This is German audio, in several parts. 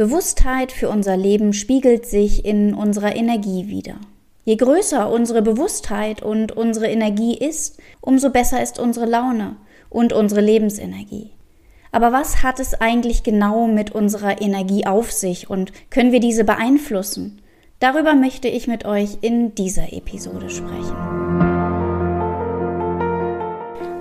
Bewusstheit für unser Leben spiegelt sich in unserer Energie wider. Je größer unsere Bewusstheit und unsere Energie ist, umso besser ist unsere Laune und unsere Lebensenergie. Aber was hat es eigentlich genau mit unserer Energie auf sich und können wir diese beeinflussen? Darüber möchte ich mit euch in dieser Episode sprechen.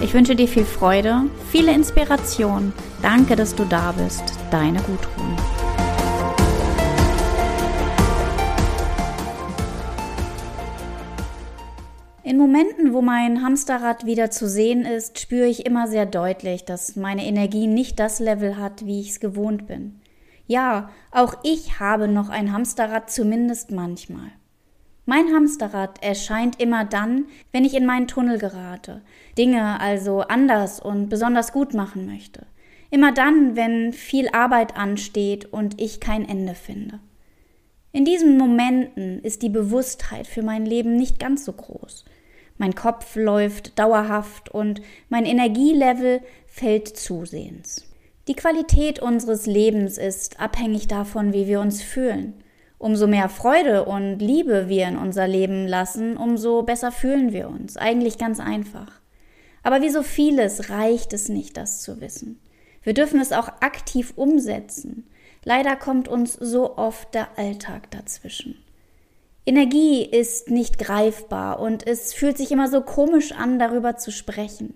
Ich wünsche dir viel Freude, viele Inspiration. Danke, dass du da bist. Deine Gudrun. In Momenten, wo mein Hamsterrad wieder zu sehen ist, spüre ich immer sehr deutlich, dass meine Energie nicht das Level hat, wie ich es gewohnt bin. Ja, auch ich habe noch ein Hamsterrad, zumindest manchmal. Mein Hamsterrad erscheint immer dann, wenn ich in meinen Tunnel gerate, Dinge also anders und besonders gut machen möchte. Immer dann, wenn viel Arbeit ansteht und ich kein Ende finde. In diesen Momenten ist die Bewusstheit für mein Leben nicht ganz so groß. Mein Kopf läuft dauerhaft und mein Energielevel fällt zusehends. Die Qualität unseres Lebens ist abhängig davon, wie wir uns fühlen. Umso mehr Freude und Liebe wir in unser Leben lassen, umso besser fühlen wir uns. Eigentlich ganz einfach. Aber wie so vieles reicht es nicht, das zu wissen. Wir dürfen es auch aktiv umsetzen. Leider kommt uns so oft der Alltag dazwischen. Energie ist nicht greifbar und es fühlt sich immer so komisch an, darüber zu sprechen.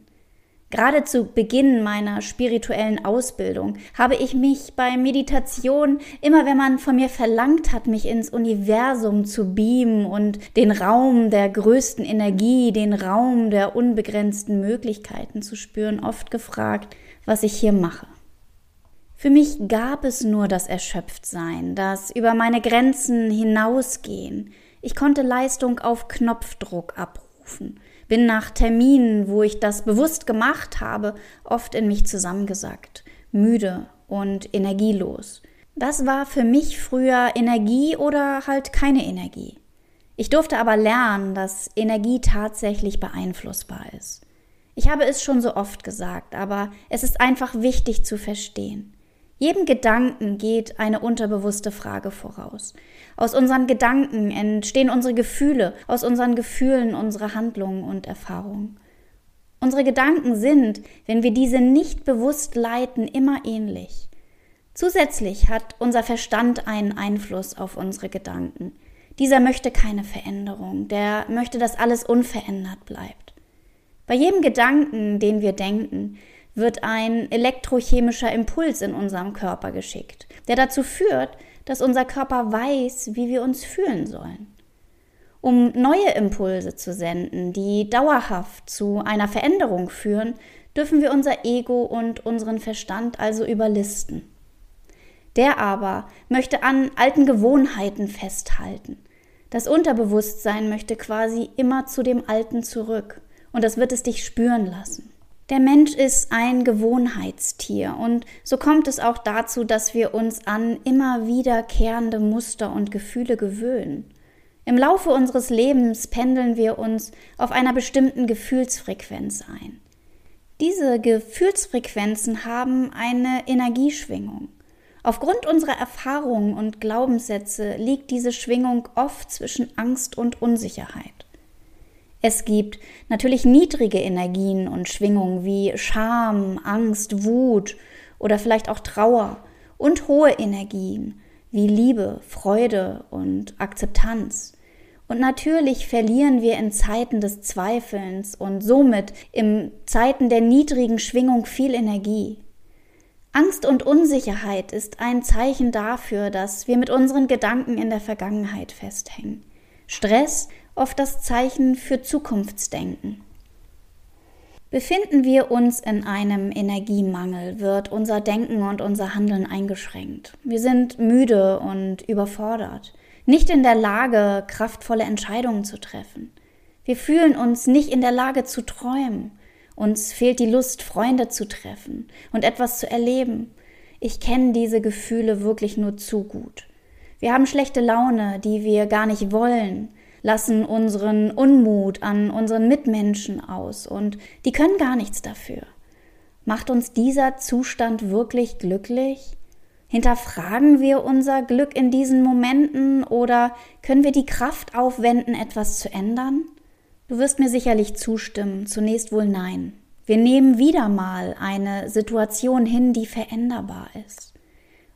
Gerade zu Beginn meiner spirituellen Ausbildung habe ich mich bei Meditation, immer wenn man von mir verlangt hat, mich ins Universum zu beamen und den Raum der größten Energie, den Raum der unbegrenzten Möglichkeiten zu spüren, oft gefragt, was ich hier mache. Für mich gab es nur das Erschöpftsein, das über meine Grenzen hinausgehen. Ich konnte Leistung auf Knopfdruck abrufen bin nach Terminen, wo ich das bewusst gemacht habe, oft in mich zusammengesackt, müde und energielos. Das war für mich früher Energie oder halt keine Energie. Ich durfte aber lernen, dass Energie tatsächlich beeinflussbar ist. Ich habe es schon so oft gesagt, aber es ist einfach wichtig zu verstehen. Jedem Gedanken geht eine unterbewusste Frage voraus. Aus unseren Gedanken entstehen unsere Gefühle, aus unseren Gefühlen unsere Handlungen und Erfahrungen. Unsere Gedanken sind, wenn wir diese nicht bewusst leiten, immer ähnlich. Zusätzlich hat unser Verstand einen Einfluss auf unsere Gedanken. Dieser möchte keine Veränderung, der möchte, dass alles unverändert bleibt. Bei jedem Gedanken, den wir denken, wird ein elektrochemischer Impuls in unserem Körper geschickt, der dazu führt, dass unser Körper weiß, wie wir uns fühlen sollen. Um neue Impulse zu senden, die dauerhaft zu einer Veränderung führen, dürfen wir unser Ego und unseren Verstand also überlisten. Der aber möchte an alten Gewohnheiten festhalten. Das Unterbewusstsein möchte quasi immer zu dem Alten zurück und das wird es dich spüren lassen. Der Mensch ist ein Gewohnheitstier und so kommt es auch dazu, dass wir uns an immer wiederkehrende Muster und Gefühle gewöhnen. Im Laufe unseres Lebens pendeln wir uns auf einer bestimmten Gefühlsfrequenz ein. Diese Gefühlsfrequenzen haben eine Energieschwingung. Aufgrund unserer Erfahrungen und Glaubenssätze liegt diese Schwingung oft zwischen Angst und Unsicherheit. Es gibt natürlich niedrige Energien und Schwingungen wie Scham, Angst, Wut oder vielleicht auch Trauer und hohe Energien wie Liebe, Freude und Akzeptanz. Und natürlich verlieren wir in Zeiten des Zweifelns und somit in Zeiten der niedrigen Schwingung viel Energie. Angst und Unsicherheit ist ein Zeichen dafür, dass wir mit unseren Gedanken in der Vergangenheit festhängen. Stress oft das Zeichen für Zukunftsdenken. Befinden wir uns in einem Energiemangel, wird unser Denken und unser Handeln eingeschränkt. Wir sind müde und überfordert nicht in der Lage, kraftvolle Entscheidungen zu treffen. Wir fühlen uns nicht in der Lage zu träumen. Uns fehlt die Lust, Freunde zu treffen und etwas zu erleben. Ich kenne diese Gefühle wirklich nur zu gut. Wir haben schlechte Laune, die wir gar nicht wollen, lassen unseren Unmut an unseren Mitmenschen aus und die können gar nichts dafür. Macht uns dieser Zustand wirklich glücklich? Hinterfragen wir unser Glück in diesen Momenten oder können wir die Kraft aufwenden, etwas zu ändern? Du wirst mir sicherlich zustimmen, zunächst wohl nein. Wir nehmen wieder mal eine Situation hin, die veränderbar ist.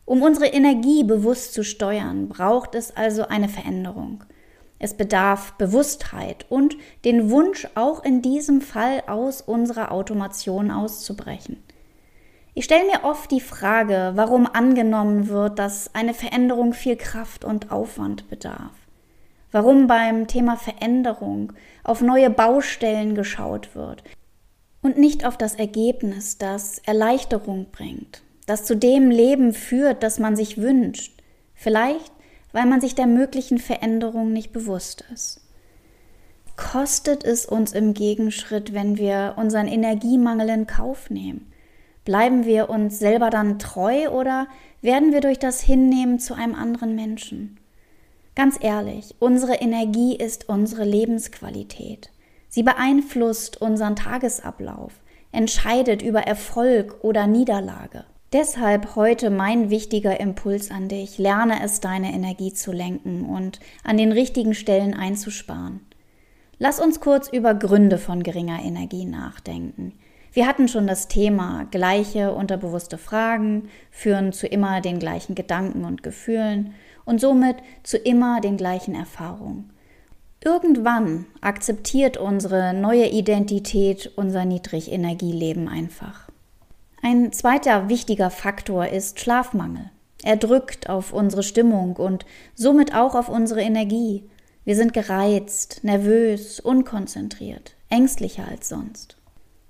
Um unsere Energie bewusst zu steuern, braucht es also eine Veränderung. Es bedarf Bewusstheit und den Wunsch, auch in diesem Fall aus unserer Automation auszubrechen. Ich stelle mir oft die Frage, warum angenommen wird, dass eine Veränderung viel Kraft und Aufwand bedarf. Warum beim Thema Veränderung auf neue Baustellen geschaut wird und nicht auf das Ergebnis, das Erleichterung bringt, das zu dem Leben führt, das man sich wünscht. Vielleicht, weil man sich der möglichen Veränderung nicht bewusst ist. Kostet es uns im Gegenschritt, wenn wir unseren Energiemangel in Kauf nehmen? Bleiben wir uns selber dann treu oder werden wir durch das Hinnehmen zu einem anderen Menschen? Ganz ehrlich, unsere Energie ist unsere Lebensqualität. Sie beeinflusst unseren Tagesablauf, entscheidet über Erfolg oder Niederlage. Deshalb heute mein wichtiger Impuls an dich. Lerne es, deine Energie zu lenken und an den richtigen Stellen einzusparen. Lass uns kurz über Gründe von geringer Energie nachdenken. Wir hatten schon das Thema gleiche unterbewusste Fragen führen zu immer den gleichen Gedanken und Gefühlen und somit zu immer den gleichen Erfahrungen. Irgendwann akzeptiert unsere neue Identität unser Niedrigenergieleben einfach. Ein zweiter wichtiger Faktor ist Schlafmangel. Er drückt auf unsere Stimmung und somit auch auf unsere Energie. Wir sind gereizt, nervös, unkonzentriert, ängstlicher als sonst.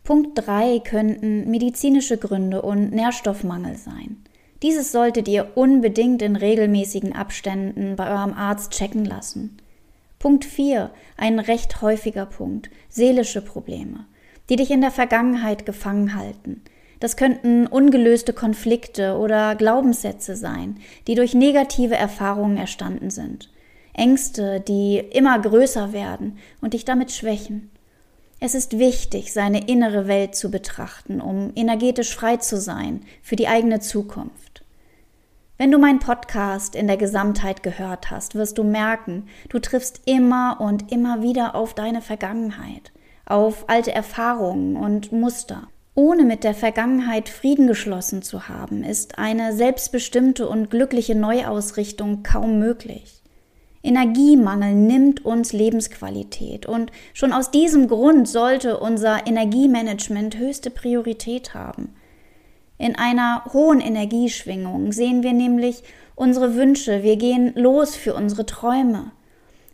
Punkt 3 könnten medizinische Gründe und Nährstoffmangel sein. Dieses solltet ihr unbedingt in regelmäßigen Abständen bei eurem Arzt checken lassen. Punkt 4, ein recht häufiger Punkt, seelische Probleme, die dich in der Vergangenheit gefangen halten. Das könnten ungelöste Konflikte oder Glaubenssätze sein, die durch negative Erfahrungen erstanden sind. Ängste, die immer größer werden und dich damit schwächen. Es ist wichtig, seine innere Welt zu betrachten, um energetisch frei zu sein für die eigene Zukunft. Wenn du meinen Podcast in der Gesamtheit gehört hast, wirst du merken, du triffst immer und immer wieder auf deine Vergangenheit, auf alte Erfahrungen und Muster. Ohne mit der Vergangenheit Frieden geschlossen zu haben, ist eine selbstbestimmte und glückliche Neuausrichtung kaum möglich. Energiemangel nimmt uns Lebensqualität und schon aus diesem Grund sollte unser Energiemanagement höchste Priorität haben. In einer hohen Energieschwingung sehen wir nämlich unsere Wünsche, wir gehen los für unsere Träume.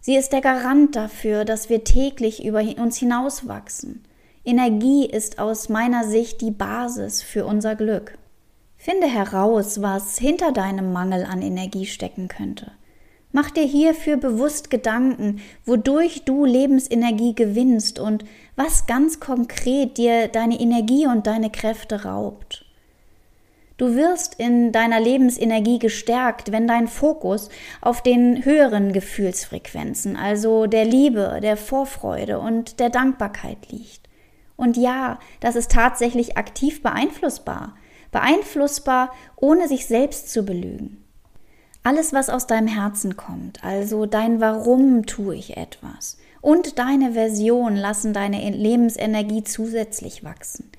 Sie ist der Garant dafür, dass wir täglich über uns hinauswachsen. Energie ist aus meiner Sicht die Basis für unser Glück. Finde heraus, was hinter deinem Mangel an Energie stecken könnte. Mach dir hierfür bewusst Gedanken, wodurch du Lebensenergie gewinnst und was ganz konkret dir deine Energie und deine Kräfte raubt. Du wirst in deiner Lebensenergie gestärkt, wenn dein Fokus auf den höheren Gefühlsfrequenzen, also der Liebe, der Vorfreude und der Dankbarkeit liegt. Und ja, das ist tatsächlich aktiv beeinflussbar, beeinflussbar, ohne sich selbst zu belügen. Alles, was aus deinem Herzen kommt, also dein Warum tue ich etwas und deine Version lassen deine Lebensenergie zusätzlich wachsen.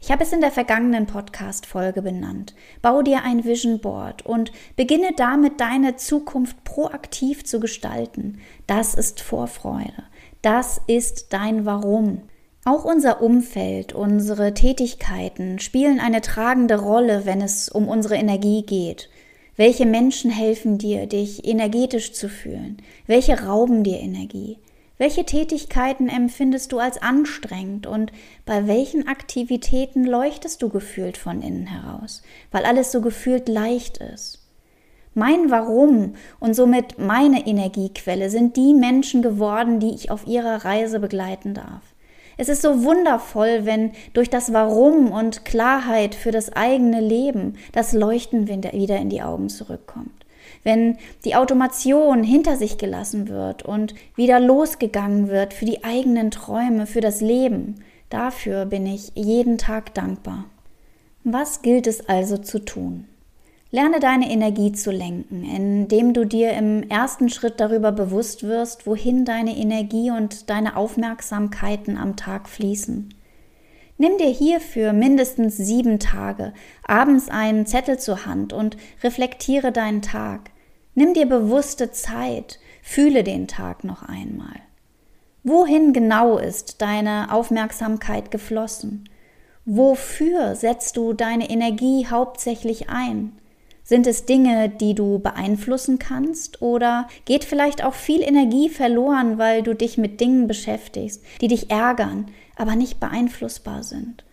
Ich habe es in der vergangenen Podcast-Folge benannt. Bau dir ein Vision Board und beginne damit, deine Zukunft proaktiv zu gestalten. Das ist Vorfreude. Das ist dein Warum. Auch unser Umfeld, unsere Tätigkeiten spielen eine tragende Rolle, wenn es um unsere Energie geht. Welche Menschen helfen dir, dich energetisch zu fühlen? Welche rauben dir Energie? Welche Tätigkeiten empfindest du als anstrengend und bei welchen Aktivitäten leuchtest du gefühlt von innen heraus, weil alles so gefühlt leicht ist? Mein Warum und somit meine Energiequelle sind die Menschen geworden, die ich auf ihrer Reise begleiten darf. Es ist so wundervoll, wenn durch das Warum und Klarheit für das eigene Leben das Leuchten wieder in die Augen zurückkommt. Wenn die Automation hinter sich gelassen wird und wieder losgegangen wird für die eigenen Träume, für das Leben, dafür bin ich jeden Tag dankbar. Was gilt es also zu tun? Lerne deine Energie zu lenken, indem du dir im ersten Schritt darüber bewusst wirst, wohin deine Energie und deine Aufmerksamkeiten am Tag fließen. Nimm dir hierfür mindestens sieben Tage abends einen Zettel zur Hand und reflektiere deinen Tag. Nimm dir bewusste Zeit, fühle den Tag noch einmal. Wohin genau ist deine Aufmerksamkeit geflossen? Wofür setzt du deine Energie hauptsächlich ein? Sind es Dinge, die du beeinflussen kannst? Oder geht vielleicht auch viel Energie verloren, weil du dich mit Dingen beschäftigst, die dich ärgern, aber nicht beeinflussbar sind?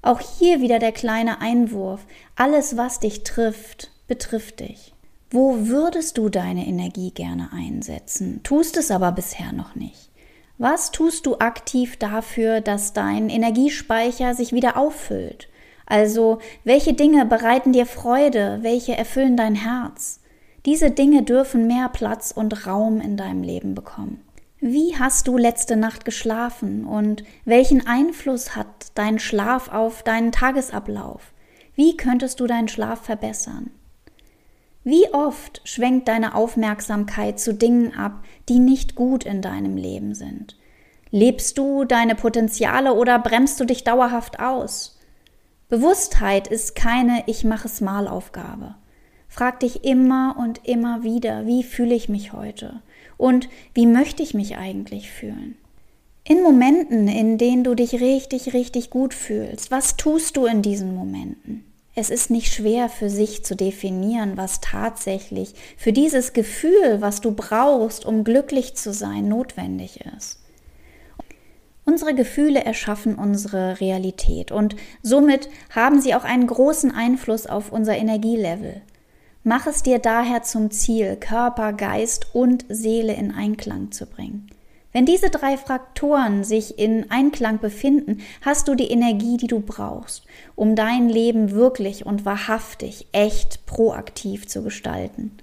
Auch hier wieder der kleine Einwurf. Alles, was dich trifft, betrifft dich. Wo würdest du deine Energie gerne einsetzen, tust es aber bisher noch nicht? Was tust du aktiv dafür, dass dein Energiespeicher sich wieder auffüllt? Also, welche Dinge bereiten dir Freude, welche erfüllen dein Herz? Diese Dinge dürfen mehr Platz und Raum in deinem Leben bekommen. Wie hast du letzte Nacht geschlafen und welchen Einfluss hat dein Schlaf auf deinen Tagesablauf? Wie könntest du deinen Schlaf verbessern? Wie oft schwenkt deine Aufmerksamkeit zu Dingen ab, die nicht gut in deinem Leben sind? Lebst du deine Potenziale oder bremst du dich dauerhaft aus? Bewusstheit ist keine Ich mache es mal Aufgabe. Frag dich immer und immer wieder, wie fühle ich mich heute und wie möchte ich mich eigentlich fühlen. In Momenten, in denen du dich richtig, richtig gut fühlst, was tust du in diesen Momenten? Es ist nicht schwer für sich zu definieren, was tatsächlich für dieses Gefühl, was du brauchst, um glücklich zu sein, notwendig ist. Unsere Gefühle erschaffen unsere Realität und somit haben sie auch einen großen Einfluss auf unser Energielevel. Mach es dir daher zum Ziel, Körper, Geist und Seele in Einklang zu bringen. Wenn diese drei Faktoren sich in Einklang befinden, hast du die Energie, die du brauchst, um dein Leben wirklich und wahrhaftig, echt proaktiv zu gestalten.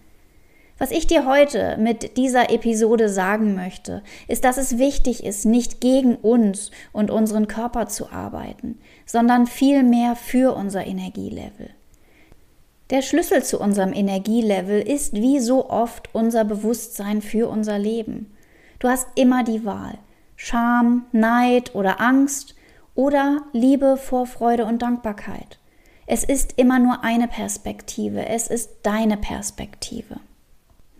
Was ich dir heute mit dieser Episode sagen möchte, ist, dass es wichtig ist, nicht gegen uns und unseren Körper zu arbeiten, sondern vielmehr für unser Energielevel. Der Schlüssel zu unserem Energielevel ist wie so oft unser Bewusstsein für unser Leben. Du hast immer die Wahl. Scham, Neid oder Angst oder Liebe, Vorfreude und Dankbarkeit. Es ist immer nur eine Perspektive, es ist deine Perspektive.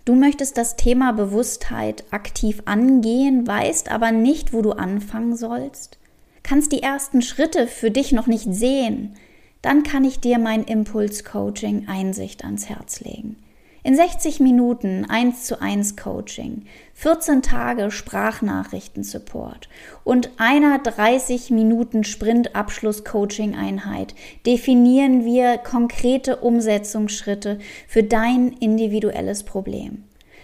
Du möchtest das Thema Bewusstheit aktiv angehen, weißt aber nicht, wo du anfangen sollst, kannst die ersten Schritte für dich noch nicht sehen, dann kann ich dir mein Impuls-Coaching Einsicht ans Herz legen. In 60 Minuten 1 zu 1 Coaching, 14 Tage Sprachnachrichten-Support und einer 30 Minuten Sprint-Abschluss-Coaching-Einheit definieren wir konkrete Umsetzungsschritte für dein individuelles Problem.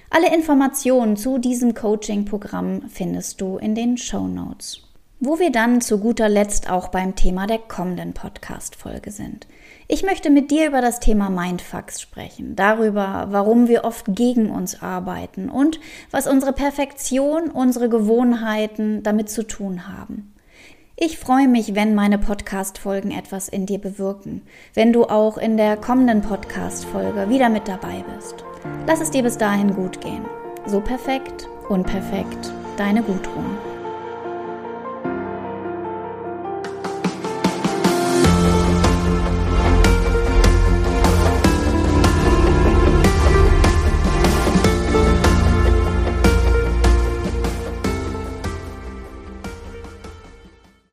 Alle Informationen zu diesem Coaching-Programm findest du in den Show Notes. Wo wir dann zu guter Letzt auch beim Thema der kommenden Podcast-Folge sind. Ich möchte mit dir über das Thema Mindfucks sprechen, darüber, warum wir oft gegen uns arbeiten und was unsere Perfektion, unsere Gewohnheiten damit zu tun haben. Ich freue mich, wenn meine Podcast-Folgen etwas in dir bewirken, wenn du auch in der kommenden Podcast-Folge wieder mit dabei bist. Lass es dir bis dahin gut gehen. So perfekt, unperfekt, deine Gudrun.